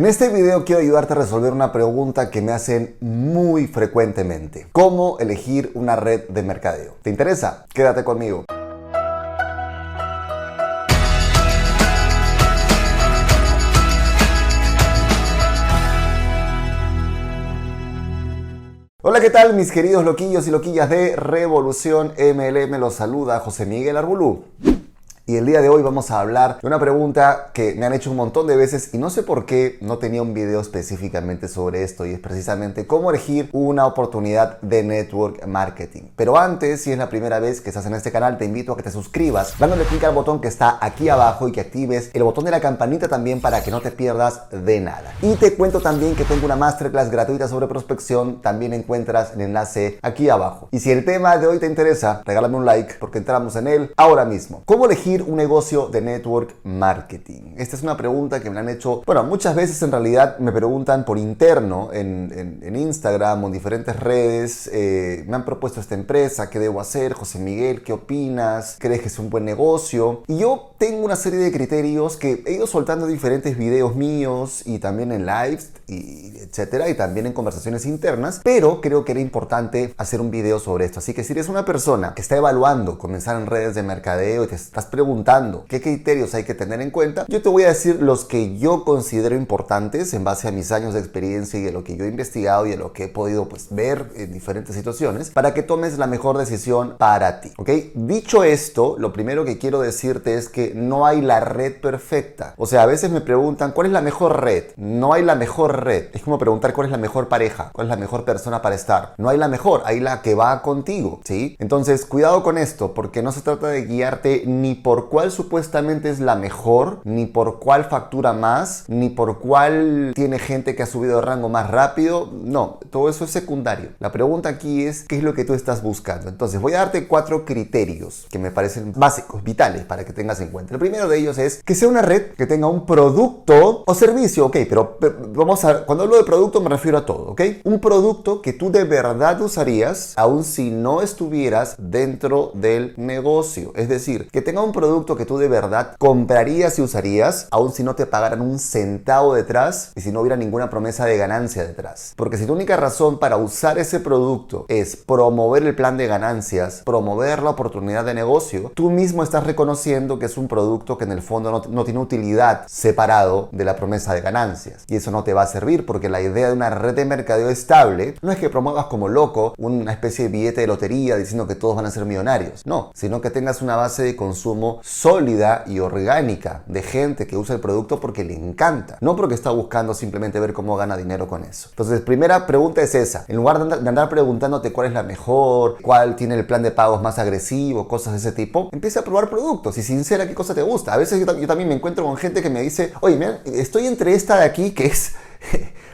En este video quiero ayudarte a resolver una pregunta que me hacen muy frecuentemente. ¿Cómo elegir una red de mercadeo? ¿Te interesa? Quédate conmigo. Hola, ¿qué tal mis queridos loquillos y loquillas de Revolución MLM? Los saluda José Miguel Arbulú. Y el día de hoy vamos a hablar de una pregunta que me han hecho un montón de veces y no sé por qué no tenía un video específicamente sobre esto y es precisamente cómo elegir una oportunidad de network marketing. Pero antes, si es la primera vez que estás en este canal, te invito a que te suscribas dándole clic al botón que está aquí abajo y que actives el botón de la campanita también para que no te pierdas de nada. Y te cuento también que tengo una masterclass gratuita sobre prospección, también encuentras el enlace aquí abajo. Y si el tema de hoy te interesa, regálame un like porque entramos en él ahora mismo. ¿Cómo elegir un negocio de network marketing? Esta es una pregunta que me han hecho, bueno, muchas veces en realidad me preguntan por interno en, Instagram o en diferentes redes, eh, me han propuesto esta empresa, ¿qué debo hacer? José Miguel, ¿qué opinas? ¿Crees que es un buen negocio? Y yo tengo una serie de criterios que he ido soltando en diferentes videos míos y también en lives, y etcétera, y también en conversaciones internas, pero creo que era importante hacer un video sobre esto. Así que si eres una persona que está evaluando comenzar en redes de mercadeo y te estás preguntando, preguntando qué criterios hay que tener en cuenta, yo te voy a decir los que yo considero importantes en base a mis años de experiencia y de lo que yo he investigado y de lo que he podido pues, ver en diferentes situaciones para que tomes la mejor decisión para ti. ¿ok? Dicho esto, lo primero que quiero decirte es que no hay la red perfecta. O sea, a veces me preguntan cuál es la mejor red. No hay la mejor red. Es como preguntar cuál es la mejor pareja, cuál es la mejor persona para estar. No hay la mejor, hay la que va contigo. ¿sí? Entonces, cuidado con esto porque no se trata de guiarte ni por por cuál supuestamente es la mejor, ni por cuál factura más, ni por cuál tiene gente que ha subido de rango más rápido. No, todo eso es secundario. La pregunta aquí es qué es lo que tú estás buscando. Entonces voy a darte cuatro criterios que me parecen básicos, vitales para que tengas en cuenta. El primero de ellos es que sea una red que tenga un producto o servicio, ok, pero vamos a, cuando hablo de producto me refiero a todo, ok. Un producto que tú de verdad usarías aun si no estuvieras dentro del negocio. Es decir, que tenga un producto que tú de verdad comprarías y usarías, aun si no te pagaran un centavo detrás y si no hubiera ninguna promesa de ganancia detrás. Porque si tu única razón para usar ese producto es promover el plan de ganancias, promover la oportunidad de negocio, tú mismo estás reconociendo que es un producto que en el fondo no, no tiene utilidad separado de la promesa de ganancias. Y eso no te va a servir porque la idea de una red de mercadeo estable no es que promuevas como loco una especie de billete de lotería diciendo que todos van a ser millonarios. No, sino que tengas una base de consumo sólida y orgánica de gente que usa el producto porque le encanta, no porque está buscando simplemente ver cómo gana dinero con eso. Entonces, primera pregunta es esa. En lugar de andar preguntándote cuál es la mejor, cuál tiene el plan de pagos más agresivo, cosas de ese tipo, empieza a probar productos y sincera qué cosa te gusta. A veces yo, yo también me encuentro con gente que me dice, oye, mira, estoy entre esta de aquí que es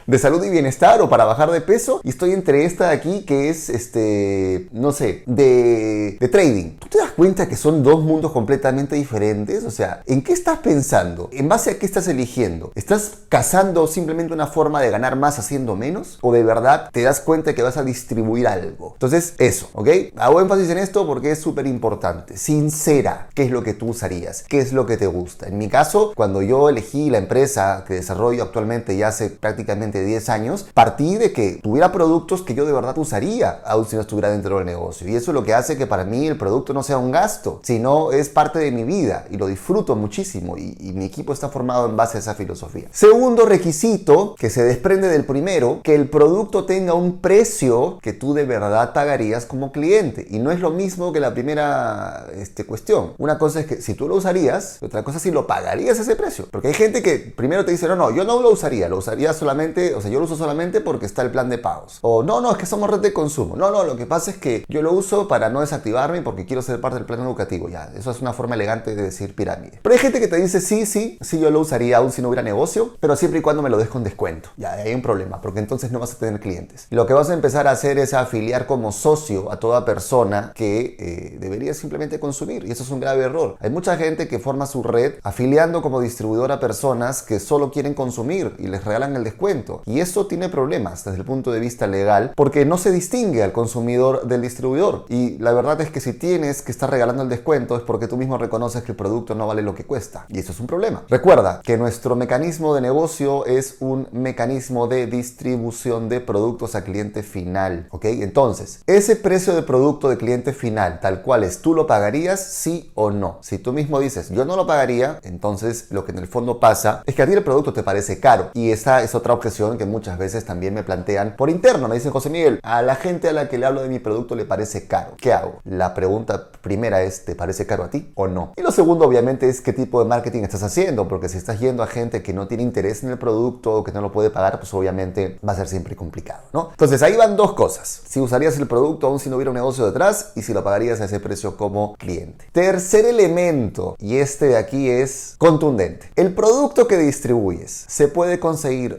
de salud y bienestar o para bajar de peso y estoy entre esta de aquí que es, este, no sé, de, de trading. ¿Tú te das cuenta que son dos mundos completamente diferentes? O sea, ¿en qué estás pensando? ¿En base a qué estás eligiendo? ¿Estás cazando simplemente una forma de ganar más haciendo menos? ¿O de verdad te das cuenta que vas a distribuir algo? Entonces, eso, ¿ok? Hago énfasis en esto porque es súper importante. Sincera, ¿qué es lo que tú usarías? ¿Qué es lo que te gusta? En mi caso, cuando yo elegí la empresa que desarrollo actualmente ya hace prácticamente 10 años, partí de que tuviera productos que yo de verdad usaría, aun si no estuviera dentro del negocio. Y eso es lo que hace que para mí el producto no sea un gasto, sino es parte de mi vida y lo disfruto muchísimo y, y mi equipo está formado en base a esa filosofía. Segundo requisito que se desprende del primero, que el producto tenga un precio que tú de verdad pagarías como cliente. Y no es lo mismo que la primera este, cuestión. Una cosa es que si tú lo usarías, otra cosa es si lo pagarías ese precio. Porque hay gente que primero te dice, no, no, yo no lo usaría, lo usaría solamente o sea, yo lo uso solamente porque está el plan de pagos. O no, no, es que somos red de consumo. No, no, lo que pasa es que yo lo uso para no desactivarme porque quiero ser parte del plan educativo. Ya, eso es una forma elegante de decir pirámide. Pero hay gente que te dice, sí, sí, sí, yo lo usaría aún si no hubiera negocio, pero siempre y cuando me lo des con descuento. Ya, hay un problema, porque entonces no vas a tener clientes. Lo que vas a empezar a hacer es afiliar como socio a toda persona que eh, debería simplemente consumir. Y eso es un grave error. Hay mucha gente que forma su red afiliando como distribuidor a personas que solo quieren consumir y les regalan el descuento Y eso tiene problemas desde el punto de vista legal porque no se distingue al consumidor del distribuidor. Y la verdad es que si tienes que estar regalando el descuento es porque tú mismo reconoces que el producto no vale lo que cuesta. Y eso es un problema. Recuerda que nuestro mecanismo de negocio es un mecanismo de distribución de productos a cliente final. ¿Ok? Entonces, ese precio de producto de cliente final, tal cual es, ¿tú lo pagarías sí o no? Si tú mismo dices, yo no lo pagaría, entonces lo que en el fondo pasa es que a ti el producto te parece caro. Y esa es otra objeción que muchas veces también me plantean por interno. Me dicen, José Miguel, a la gente a la que le hablo de mi producto le parece caro. ¿Qué hago? La pregunta primera es, ¿te parece caro a ti o no? Y lo segundo, obviamente, es qué tipo de marketing estás haciendo, porque si estás yendo a gente que no tiene interés en el producto o que no lo puede pagar, pues obviamente va a ser siempre complicado, ¿no? Entonces ahí van dos cosas. Si usarías el producto aún si no hubiera un negocio detrás y si lo pagarías a ese precio como cliente. Tercer elemento, y este de aquí es contundente. El producto que distribuyes se puede conseguir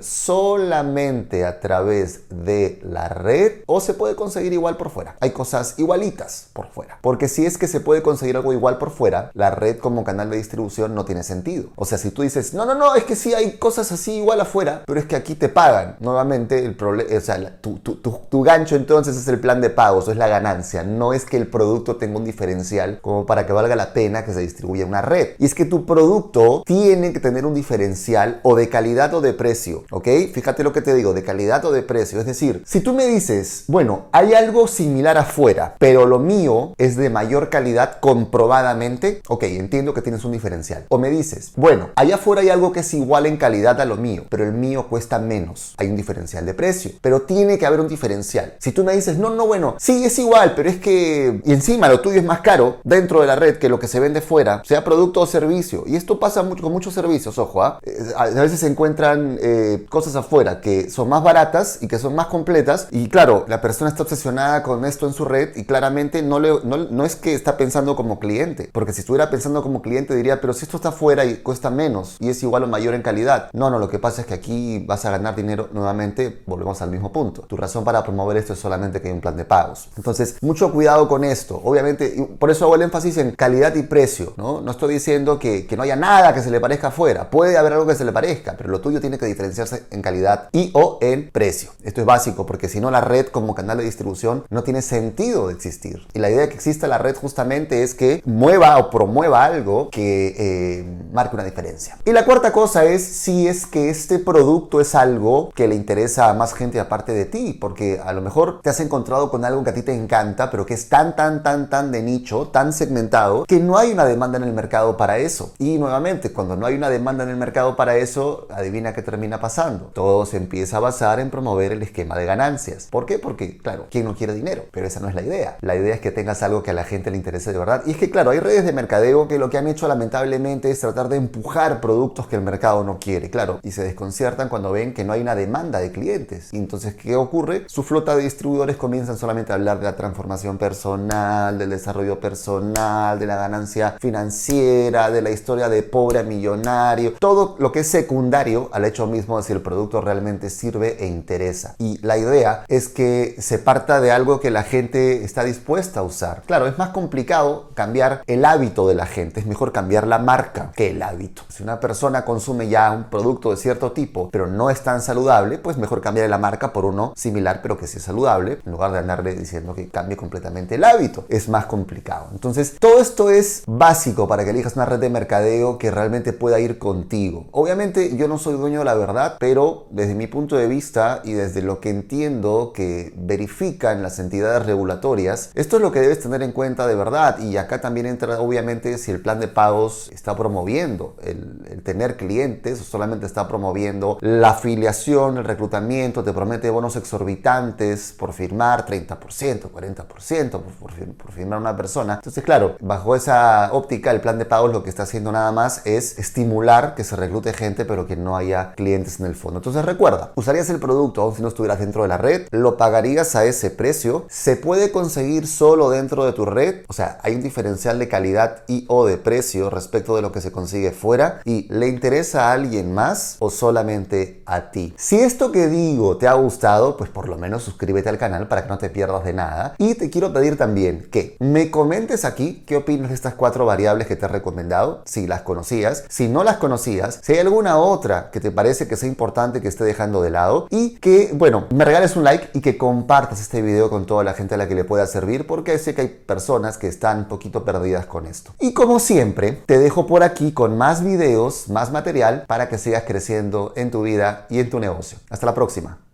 solamente a través de la red o se puede conseguir igual por fuera. Hay cosas igualitas por fuera. Porque si es que se puede conseguir algo igual por fuera, la red como canal de distribución no tiene sentido. O sea, si tú dices, no, no, no, es que sí hay cosas así igual afuera, pero es que aquí te pagan. Nuevamente, el problema, o sea, tu, tu, tu, gancho entonces es el plan de pagos, es la ganancia. No es que el producto tenga un diferencial como para que valga la pena que se distribuya una red. Y es que tu producto tiene que tener un diferencial o de calidad o de precio, ¿ok? Fíjate lo que te digo, de calidad o de precio. Es decir, si tú me dices, bueno, hay algo similar afuera, pero lo mío es de mayor calidad comprobadamente, ok, entiendo que tienes un diferencial. O me dices, bueno, allá afuera hay algo que es igual en calidad a lo mío, pero el mío cuesta menos. Hay un diferencial de precio, pero tiene que haber un diferencial. Si tú me dices, no, no, bueno, sí es igual, pero es que y encima lo tuyo es más caro dentro de la red que lo que se vende fuera, sea producto o servicio. Y esto pasa mucho con muchos servicios, ojo, ¿ah? eh, a veces se encuentran eh, cosas afuera que son más baratas y que son más completas. Y claro, la persona está obsesionada con esto en su red y claramente no, es que está pensando como cliente, porque si estuviera pensando como cliente diría, pero si esto está fuera y cuesta menos y es igual o mayor en calidad. No, no, lo que pasa es que aquí vas a ganar dinero nuevamente, volvemos al mismo punto. Tu razón para promover esto es solamente que hay un plan de pagos. Entonces, mucho cuidado con esto. Obviamente, por eso hago el énfasis en calidad y precio, ¿no? No estoy diciendo que, que no haya nada que se le parezca afuera. Puede haber algo que se le parezca, pero lo tuyo tiene que diferenciarse en calidad y o en precio. Esto es básico porque si no la red como canal de distribución no tiene sentido de existir. Y la idea de que exista la red justamente es que mueva o promueva algo que eh, marque una diferencia. Y la cuarta cosa es si es que este producto es algo que le interesa a más gente aparte de ti, porque a lo mejor te has encontrado con algo que a ti te encanta, pero que es tan, tan, tan, tan de nicho, tan segmentado, que no hay una demanda en el mercado para eso. Y nuevamente, cuando no hay una demanda en el mercado para eso, adivina qué termina pasando. Todo se empieza a basar en promover el esquema de ganancias. ¿Por qué? Porque, claro, ¿quién no quiere dinero? Pero esa no es la idea. La idea es que tengas algo que a la gente le interese de verdad. Y es que, claro, hay redes de mercadeo que lo que han hecho lamentablemente es tratar de empujar productos que el mercado no quiere, claro, y se desconciertan cuando ven que no hay una demanda de clientes. Entonces, ¿qué ocurre? Su flota de distribuidores comienzan solamente a hablar de la transformación personal, del desarrollo personal, de la ganancia financiera, de la historia de pobre a millonario, todo lo que es secundario al hecho mismo de si el producto realmente sirve e interesa. Y la idea es que se parta de algo que la gente está dispuesta a usar. Claro, es más complicado cambiar el hábito de la gente, es mejor cambiar la marca que el hábito. Si una persona consume ya un producto de cierto tipo, pero no es tan saludable, pues mejor cambiar la marca por uno similar, pero que sí es saludable, en lugar de andarle diciendo que cambie completamente el hábito. Es más complicado. Entonces, todo esto es básico para que elijas una red de mercadeo que realmente pueda ir contigo. Obviamente, yo no soy dueño de la verdad, pero desde mi punto de vista y desde lo que entiendo que verifican las entidades regulatorias, esto es lo que debes tener en cuenta de verdad. Y acá también entra, obviamente, si el plan de pagos está promoviendo el, tener clientes o solamente está promoviendo la afiliación, el reclutamiento, te promete bonos exorbitantes por firmar 30%, 40% por, por, firmar una persona. Entonces, claro, bajo esa óptica, el plan de pagos lo que está haciendo nada más es estimular que se reclute gente, pero que no haya clientes en el fondo. Entonces, recuerda, usarías el producto aún si no estuvieras dentro de la red, lo pagarías a ese precio, se puede conseguir solo dentro de tu red, o sea, hay un diferencial de calidad y o de precio respecto de lo que se consigue fuera y le interesa a alguien más o solamente a ti. Si esto que digo te ha gustado, pues por lo menos suscríbete al canal para que no te pierdas de nada. Y te quiero pedir también que me comentes aquí qué opinas de estas cuatro variables que te he recomendado, si las conocías, si no las conocías, si hay alguna otra que te parece que sea importante que que esté dejando de lado y que, bueno, me regales un like y que compartas este video con toda la gente a la que le pueda servir porque sé que hay personas que están un poquito perdidas con esto. Y como siempre, te dejo por aquí con más videos, más material para que sigas creciendo en tu vida y en tu negocio. Hasta la próxima.